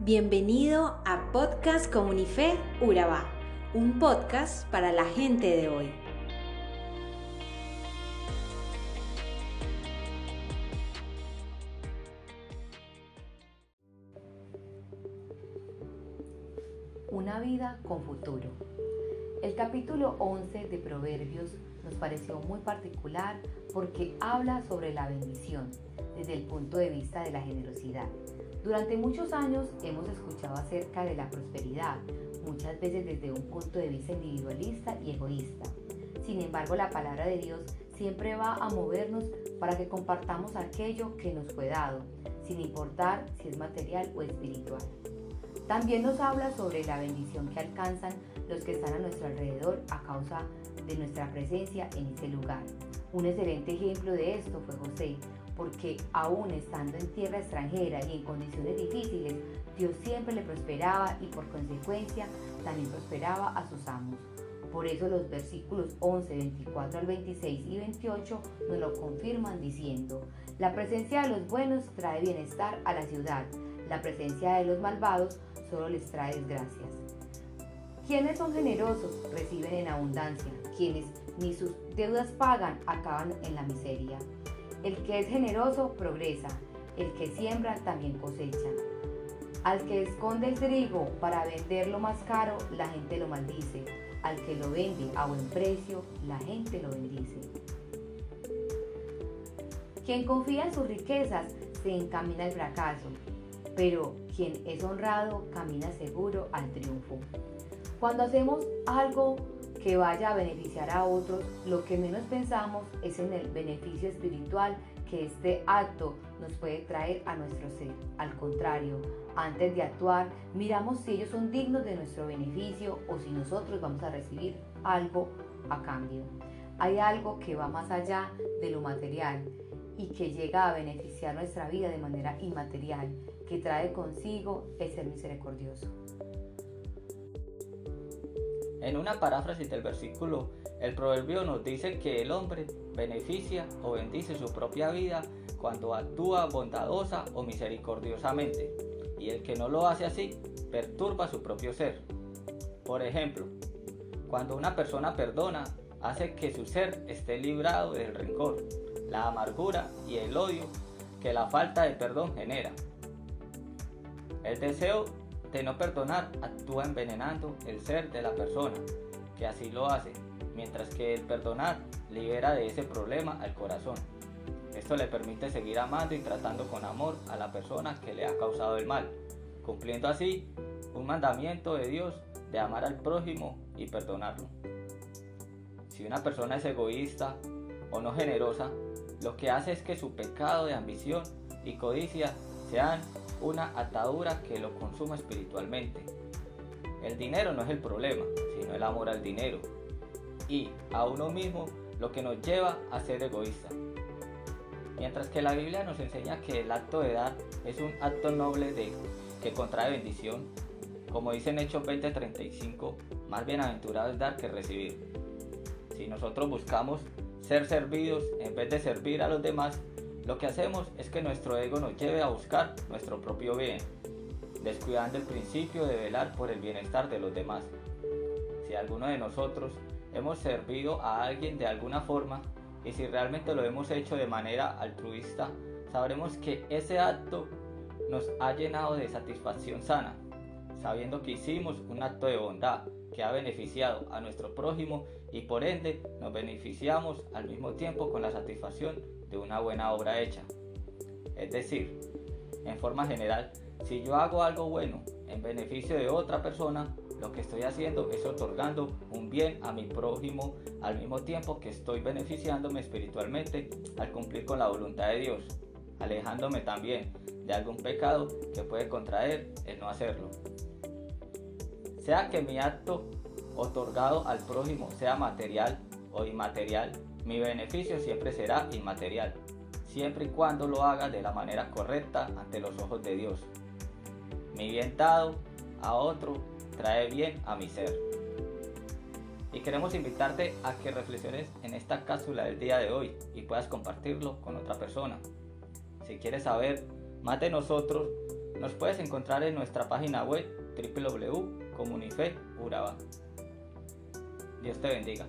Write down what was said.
Bienvenido a Podcast Comunife Urabá, un podcast para la gente de hoy. Una vida con futuro. El capítulo 11 de Proverbios nos pareció muy particular porque habla sobre la bendición desde el punto de vista de la generosidad. Durante muchos años hemos escuchado acerca de la prosperidad, muchas veces desde un punto de vista individualista y egoísta. Sin embargo, la palabra de Dios siempre va a movernos para que compartamos aquello que nos fue dado, sin importar si es material o espiritual. También nos habla sobre la bendición que alcanzan los que están a nuestro alrededor a causa de nuestra presencia en ese lugar. Un excelente ejemplo de esto fue José, porque aún estando en tierra extranjera y en condiciones difíciles, Dios siempre le prosperaba y por consecuencia también prosperaba a sus amos. Por eso los versículos 11, 24 al 26 y 28 nos lo confirman diciendo, la presencia de los buenos trae bienestar a la ciudad, la presencia de los malvados solo les trae desgracias. Quienes son generosos reciben en abundancia, quienes ni sus deudas pagan acaban en la miseria. El que es generoso progresa, el que siembra también cosecha. Al que esconde el trigo para venderlo más caro, la gente lo maldice. Al que lo vende a buen precio, la gente lo bendice. Quien confía en sus riquezas se encamina al fracaso, pero quien es honrado camina seguro al triunfo. Cuando hacemos algo que vaya a beneficiar a otros, lo que menos pensamos es en el beneficio espiritual que este acto nos puede traer a nuestro ser. Al contrario, antes de actuar, miramos si ellos son dignos de nuestro beneficio o si nosotros vamos a recibir algo a cambio. Hay algo que va más allá de lo material y que llega a beneficiar nuestra vida de manera inmaterial, que trae consigo el ser misericordioso. En una paráfrasis del versículo, el proverbio nos dice que el hombre beneficia o bendice su propia vida cuando actúa bondadosa o misericordiosamente, y el que no lo hace así perturba su propio ser. Por ejemplo, cuando una persona perdona, hace que su ser esté librado del rencor, la amargura y el odio que la falta de perdón genera. El deseo de no perdonar actúa envenenando el ser de la persona, que así lo hace, mientras que el perdonar libera de ese problema al corazón. Esto le permite seguir amando y tratando con amor a la persona que le ha causado el mal, cumpliendo así un mandamiento de Dios de amar al prójimo y perdonarlo. Si una persona es egoísta o no generosa, lo que hace es que su pecado de ambición y codicia sean una atadura que lo consuma espiritualmente. El dinero no es el problema, sino el amor al dinero y a uno mismo lo que nos lleva a ser egoísta. Mientras que la Biblia nos enseña que el acto de dar es un acto noble de que contrae bendición, como dice en Hechos 20:35, más bienaventurado es dar que recibir. Si nosotros buscamos ser servidos en vez de servir a los demás, lo que hacemos es que nuestro ego nos lleve a buscar nuestro propio bien, descuidando el principio de velar por el bienestar de los demás. Si alguno de nosotros hemos servido a alguien de alguna forma y si realmente lo hemos hecho de manera altruista, sabremos que ese acto nos ha llenado de satisfacción sana, sabiendo que hicimos un acto de bondad que ha beneficiado a nuestro prójimo y por ende nos beneficiamos al mismo tiempo con la satisfacción de una buena obra hecha. Es decir, en forma general, si yo hago algo bueno en beneficio de otra persona, lo que estoy haciendo es otorgando un bien a mi prójimo al mismo tiempo que estoy beneficiándome espiritualmente al cumplir con la voluntad de Dios, alejándome también de algún pecado que puede contraer el no hacerlo. Sea que mi acto otorgado al prójimo sea material o inmaterial, mi beneficio siempre será inmaterial, siempre y cuando lo haga de la manera correcta ante los ojos de Dios. Mi bien dado a otro trae bien a mi ser. Y queremos invitarte a que reflexiones en esta cápsula del día de hoy y puedas compartirlo con otra persona. Si quieres saber más de nosotros, Nos puedes encontrar en nuestra página web www.comunife Dios te bendiga.